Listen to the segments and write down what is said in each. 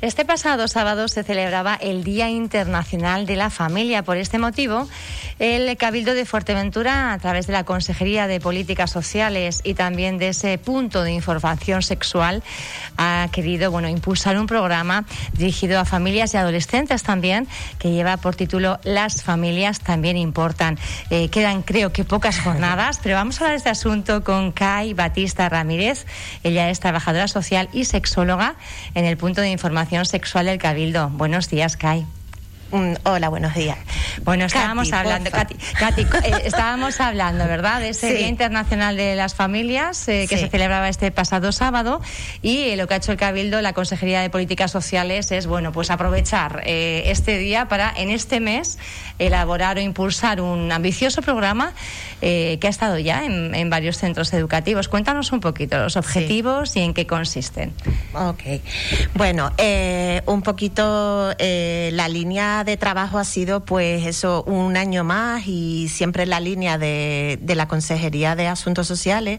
Este pasado sábado se celebraba el Día Internacional de la Familia. Por este motivo, el Cabildo de Fuerteventura, a través de la Consejería de Políticas Sociales y también de ese punto de información sexual, ha querido bueno, impulsar un programa dirigido a familias y adolescentes también, que lleva por título Las familias también importan. Eh, quedan, creo que, pocas jornadas, pero vamos a hablar de este asunto con Kai Batista Ramírez. Ella es trabajadora social y sexóloga en el punto de información Sexual del Cabildo. Buenos días, Kai. Mm, hola, buenos días. Bueno, estábamos hablando, Katy, eh, estábamos hablando, ¿verdad?, de ese Día Internacional de las Familias eh, que se celebraba este pasado sábado y eh, lo que ha hecho el Cabildo, la Consejería de Políticas Sociales, es, bueno, pues aprovechar este día para, en este mes, elaborar o impulsar un ambicioso programa que ha estado ya en, varios centros educativos. Cuéntanos un poquito los objetivos y en qué consisten. Ok. Bueno, un poquito la línea de trabajo ha sido pues eso un año más y siempre la línea de, de la Consejería de Asuntos Sociales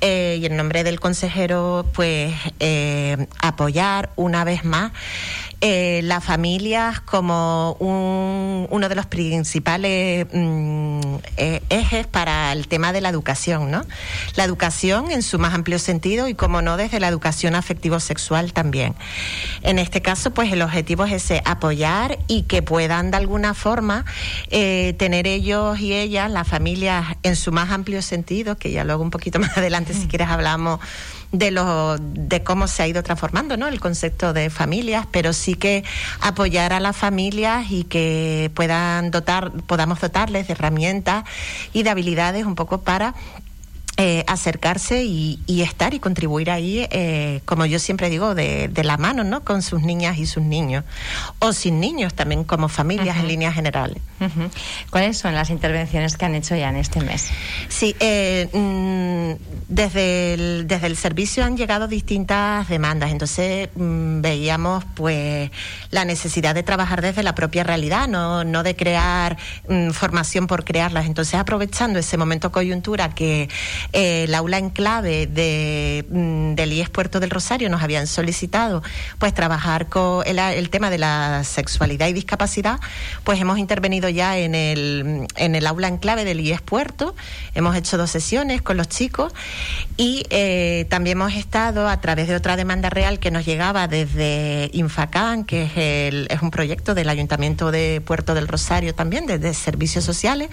eh, y en nombre del consejero pues eh, apoyar una vez más eh, las familias como uno de los principales mm, eh, ejes para el tema de la educación, ¿no? La educación en su más amplio sentido y, como no, desde la educación afectivo-sexual también. En este caso, pues el objetivo es ese, apoyar y que puedan de alguna forma eh, tener ellos y ellas, las familias en su más amplio sentido, que ya luego un poquito más adelante, si quieres, hablamos de lo de cómo se ha ido transformando ¿no? el concepto de familias, pero sí que apoyar a las familias y que puedan dotar, podamos dotarles de herramientas y de habilidades un poco para eh, acercarse y, estar y contribuir ahí, eh, como yo siempre digo, de, la mano, ¿no? Con sus niñas y sus niños. O sin niños también, como familias en líneas generales. ¿Cuáles son las intervenciones que han hecho ya en este mes? Sí, eh, mm, desde, el, desde el servicio han llegado distintas demandas. Entonces mm, veíamos pues la necesidad de trabajar desde la propia realidad, no, no de crear mm, formación por crearlas. Entonces aprovechando ese momento coyuntura que eh, el aula en clave de, mm, del IES Puerto del Rosario nos habían solicitado pues trabajar con el, tema de la sexualidad y discapacidad, pues hemos intervenido ya en el, en el aula en clave del IES Puerto, hemos hecho dos sesiones con los chicos y eh, también hemos estado a través de otra demanda real que nos llegaba desde Infacán, que es, el, es un proyecto del Ayuntamiento de Puerto del Rosario también, desde servicios sociales,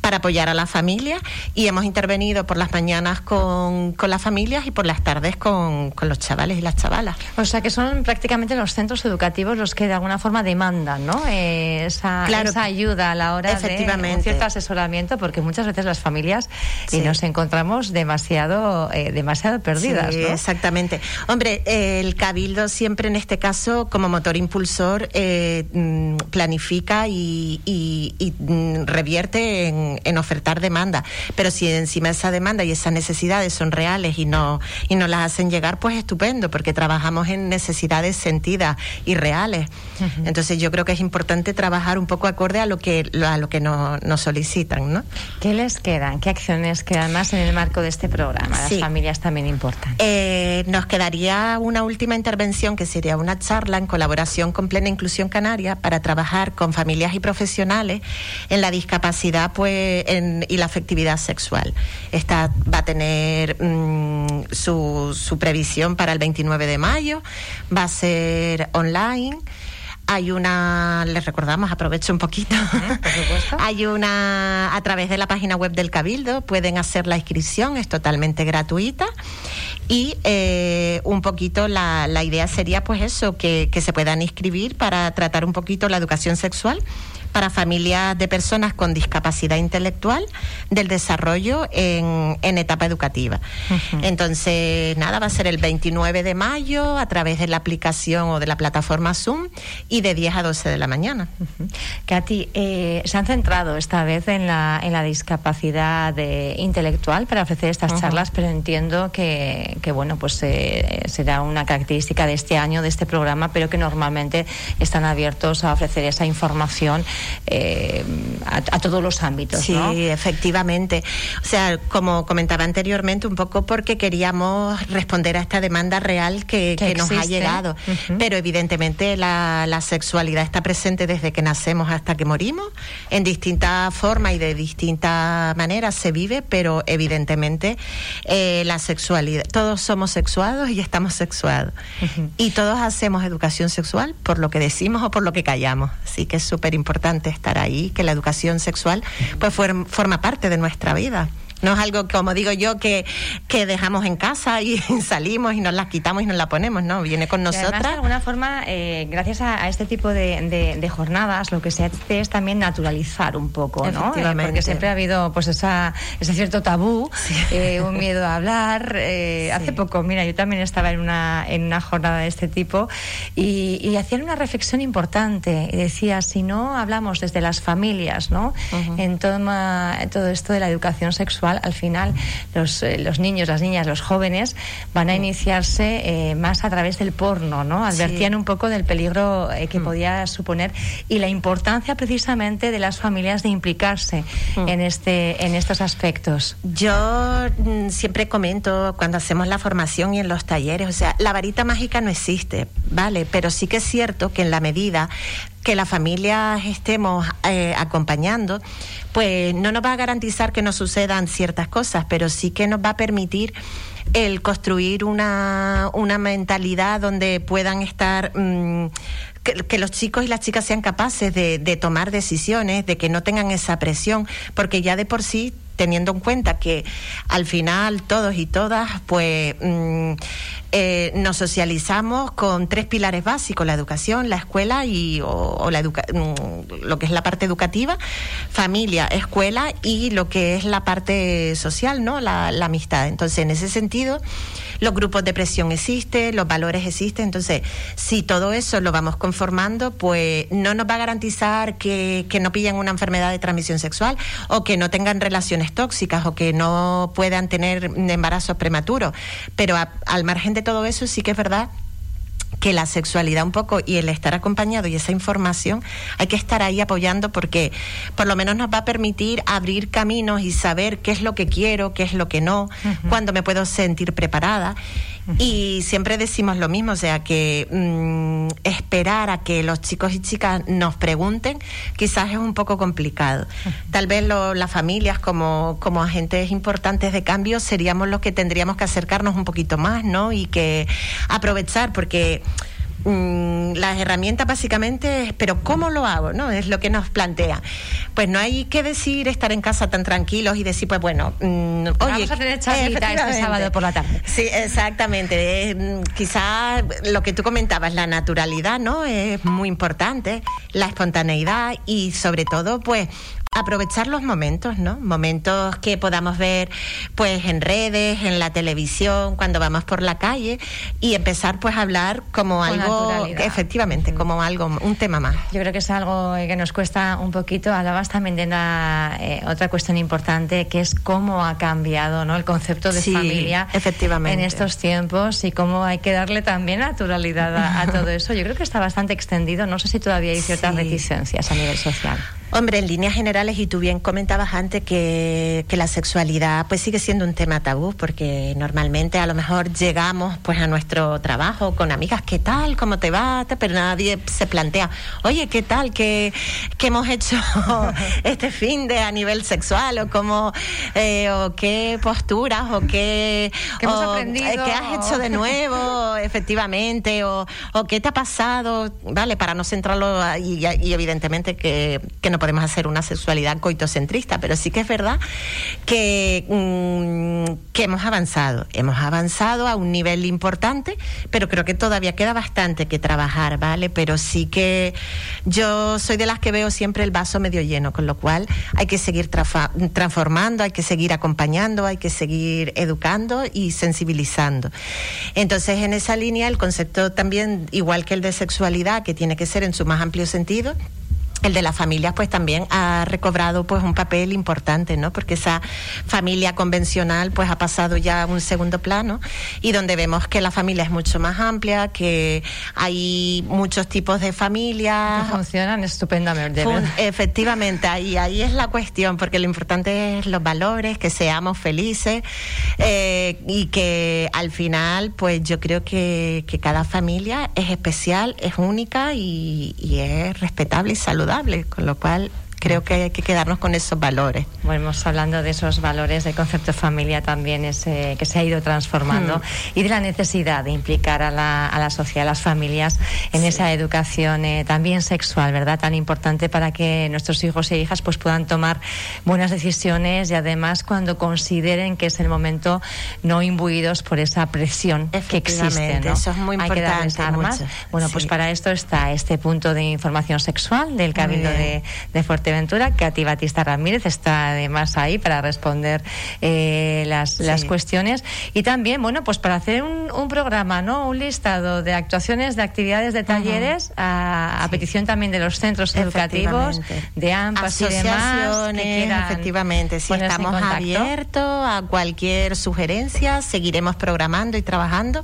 para apoyar a la familia y hemos intervenido por las mañanas con, con las familias y por las tardes con, con, los chavales y las chavalas. O sea que son prácticamente los centros educativos los que de alguna forma demandan ¿no? Eh, esa, esa, ayuda a la hora de un cierto asesoramiento, porque muchas veces las familias y nos encontramos demasiado, eh, demasiado perdidas. Sí, Exactamente. Hombre, el Cabildo siempre en este caso, como motor impulsor, eh, mm, planifica y, y, mm, revierte en, en ofertar demanda. Pero si encima esa demanda y esas necesidades son reales y no y nos las hacen llegar, pues estupendo, porque trabajamos en necesidades sentidas y reales. Entonces yo creo que es importante trabajar un poco acorde a lo que a lo que nos, solicitan, ¿no? ¿Qué les quedan? ¿Qué acciones quedan más en el marco de este programa? Las familias también importan. Eh, nos quedaría una última intervención que sería una charla en colaboración con Plena Inclusión Canaria para trabajar con familias y profesionales en la discapacidad pues y la afectividad sexual. Está va a tener mm, su, su previsión para el 29 de mayo, va a ser online. Hay una, les recordamos, aprovecho un poquito. Hay una, a través de la página web del Cabildo, pueden hacer la inscripción, es totalmente gratuita. Y eh, un poquito la, la idea sería, pues eso, que, que se puedan inscribir para tratar un poquito la educación sexual para familias de personas con discapacidad intelectual del desarrollo en, en etapa educativa. Entonces, nada, va a ser el 29 de mayo a través de la aplicación o de la plataforma Zoom y de 10 a 12 de la mañana. Katy, eh, se han centrado esta vez en la, en la discapacidad intelectual para ofrecer estas charlas, pero entiendo que, que bueno, pues eh, será una característica de este año, de este programa, pero que normalmente están abiertos a ofrecer esa información eh, a, todos los ámbitos. Sí, efectivamente. O sea, como comentaba anteriormente, un poco porque queríamos responder a esta demanda real que, nos ha llegado. Pero evidentemente la, sexualidad está presente desde que nacemos hasta que morimos, en distintas formas y de distintas maneras se vive, pero evidentemente eh, la sexualidad, todos somos sexuados y estamos sexuados. Y todos hacemos educación sexual por lo que decimos o por lo que callamos. Así que es súper importante estar ahí, que la educación sexual pues forma parte de nuestra vida. No es algo, como digo yo, que, que dejamos en casa y salimos y nos las quitamos y nos la ponemos, ¿no? Viene con nosotras. de alguna forma, eh, gracias a, este tipo de, jornadas, lo que se hace es también naturalizar un poco, ¿no? Eh, porque siempre ha habido pues esa, ese cierto tabú, eh, un miedo a hablar. Hace poco, mira, yo también estaba en una, en una jornada de este tipo y, y hacían una reflexión importante. Y decía, si no hablamos desde las familias, ¿no? en, en todo esto de la educación sexual, al final los, eh, los niños, las niñas, los jóvenes van a iniciarse eh, más a través del porno, ¿no? Advertían un poco del peligro eh, que mm. podía suponer y la importancia precisamente de las familias de implicarse mm. en, este, en estos aspectos. Yo mm, siempre comento cuando hacemos la formación y en los talleres, o sea, la varita mágica no existe, ¿vale? Pero sí que es cierto que en la medida que las familias estemos eh, acompañando, pues no nos va a garantizar que no sucedan ciertas cosas, pero sí que nos va a permitir el construir una, una mentalidad donde puedan estar mm, que, los chicos y las chicas sean capaces de, de, tomar decisiones, de que no tengan esa presión, porque ya de por sí teniendo en cuenta que al final todos y todas pues mm, eh, nos socializamos con tres pilares básicos, la educación, la escuela y o, la mm, lo que es la parte educativa, familia, escuela y lo que es la parte social, ¿no? La, la amistad. Entonces, en ese sentido, los grupos de presión existen, los valores existen, entonces, si todo eso lo vamos conformando, pues no nos va a garantizar que, que no pillan una enfermedad de transmisión sexual o que no tengan relaciones tóxicas o que no puedan tener embarazos prematuros. Pero al margen de todo eso, sí que es verdad que la sexualidad un poco y el estar acompañado y esa información hay que estar ahí apoyando porque por lo menos nos va a permitir abrir caminos y saber qué es lo que quiero, qué es lo que no, cuándo me puedo sentir preparada y siempre decimos lo mismo, o sea, que mm, esperar a que los chicos y chicas nos pregunten quizás es un poco complicado. Tal vez las familias como, como agentes importantes de cambio seríamos los que tendríamos que acercarnos un poquito más, ¿no? Y que aprovechar, porque Mm, las herramientas básicamente es, pero ¿cómo lo hago? ¿no? Es lo que nos plantea. Pues no hay que decir estar en casa tan tranquilos y decir, pues bueno, mm, oye, vamos a tener charlita este sábado por la tarde. Sí, exactamente. Mm, quizás lo que tú comentabas, la naturalidad, ¿no? Es muy importante, la espontaneidad y sobre todo, pues aprovechar los momentos, ¿no? Momentos que podamos ver pues en redes, en la televisión, cuando vamos por la calle y empezar pues a hablar como algo efectivamente, como algo un tema más. Yo creo que es algo que nos cuesta un poquito. Hablabas también de eh, otra cuestión importante que es cómo ha cambiado, ¿no? el concepto de familia efectivamente. en estos tiempos y cómo hay que darle también naturalidad a, todo eso. Yo creo que está bastante extendido. No sé si todavía hay ciertas reticencias a nivel social. Hombre, en líneas generales, y tú bien comentabas antes que, que, la sexualidad pues sigue siendo un tema tabú, porque normalmente a lo mejor llegamos pues a nuestro trabajo con amigas, ¿qué tal? ¿Cómo te va? Pero nadie se plantea, oye, ¿qué tal? ¿Qué, qué hemos hecho este fin de a nivel sexual? ¿O cómo, eh, o qué posturas? ¿O qué, ¿Qué, hemos aprendido? Eh, ¿Qué has hecho de nuevo, efectivamente? O, o, qué te ha pasado? Vale, para no centrarlo, y, y evidentemente que, que no podemos hacer una sexualidad coitocentrista, pero sí que es verdad que, mm, que hemos avanzado. Hemos avanzado a un nivel importante, pero creo que todavía queda bastante que trabajar, ¿vale? Pero sí que yo soy de las que veo siempre el vaso medio lleno, con lo cual hay que seguir transformando, hay que seguir acompañando, hay que seguir educando y sensibilizando. Entonces, en esa línea, el concepto también, igual que el de sexualidad, que tiene que ser en su más amplio sentido, el de las familias pues también ha recobrado pues un papel importante, ¿no? Porque esa familia convencional pues ha pasado ya a un segundo plano y donde vemos que la familia es mucho más amplia, que hay muchos tipos de familias. Funcionan estupendamente. efectivamente, ahí, ahí es la cuestión, porque lo importante es los valores, que seamos felices eh, y que al final pues yo creo que, que cada familia es especial, es única y, y es respetable y saludable con lo cual creo que hay que quedarnos con esos valores. Bueno, hablando de esos valores, del concepto de familia también ese, que se ha ido transformando hmm. y de la necesidad de implicar a la, a la sociedad, a las familias en esa educación eh, también sexual, ¿verdad? Tan importante para que nuestros hijos e hijas pues puedan tomar buenas decisiones y además cuando consideren que es el momento no imbuidos por esa presión que existe. ¿no? Eso es muy importante. Hay que armas. Bueno, pues para esto está este punto de información sexual del Cabildo de, de Fuerte Fuerteventura. Katy Batista Ramírez está además ahí para responder eh, las, las, cuestiones y también, bueno, pues para hacer un, un, programa, ¿no? Un listado de actuaciones, de actividades, de talleres, a, petición también de los centros educativos, de AMPAS y demás. efectivamente, si estamos abiertos a cualquier sugerencia, seguiremos programando y trabajando,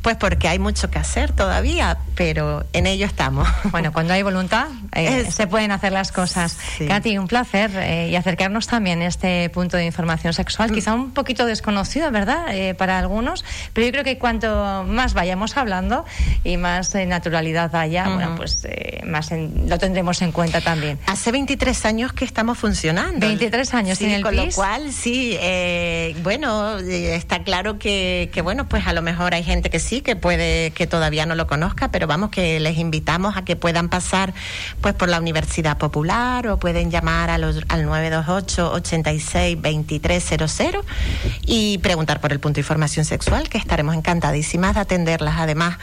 pues porque hay mucho que hacer todavía, pero en ello estamos. Bueno, cuando hay voluntad, eh, se pueden hacer las cosas. Katy, un placer eh, y acercarnos también a este punto de información sexual, mm. quizá un poquito desconocido, ¿verdad? Eh, para algunos, pero yo creo que cuanto más vayamos hablando y más eh, naturalidad haya, bueno, pues más lo tendremos en cuenta también. Hace 23 años que estamos funcionando. 23 años sí, el con lo cual, sí, bueno, está claro que, que, bueno, pues a lo mejor hay gente que sí, que puede, que todavía no lo conozca, pero vamos, que les invitamos a que puedan pasar pues por la Universidad Popular pueden llamar a los, al 928 86 2300 y preguntar por el punto de información sexual, que estaremos encantadísimas de atenderlas. Además,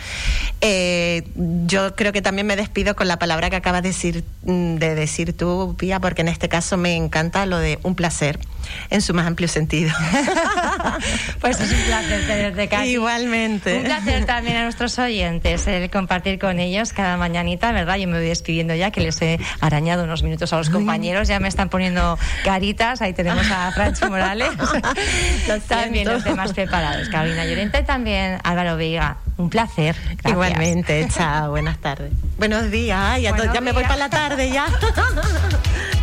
eh, yo creo que también me despido con la palabra que acabas de decir, de decir tú, Pía, porque en este caso me encanta lo de un placer en su más amplio sentido. pues es un placer tenerte, acá. Igualmente. Un placer también a nuestros oyentes el compartir con ellos cada mañanita, ¿verdad? Yo me voy despidiendo ya, que les he arañado unos minutos a los compañeros, ya me están poniendo caritas, ahí tenemos a Franchi Morales, también los demás preparados, Carolina Llorente y también Álvaro Veiga. Un placer. Igualmente, chao, buenas tardes. Buenos días, ya, ya me voy para la tarde ya.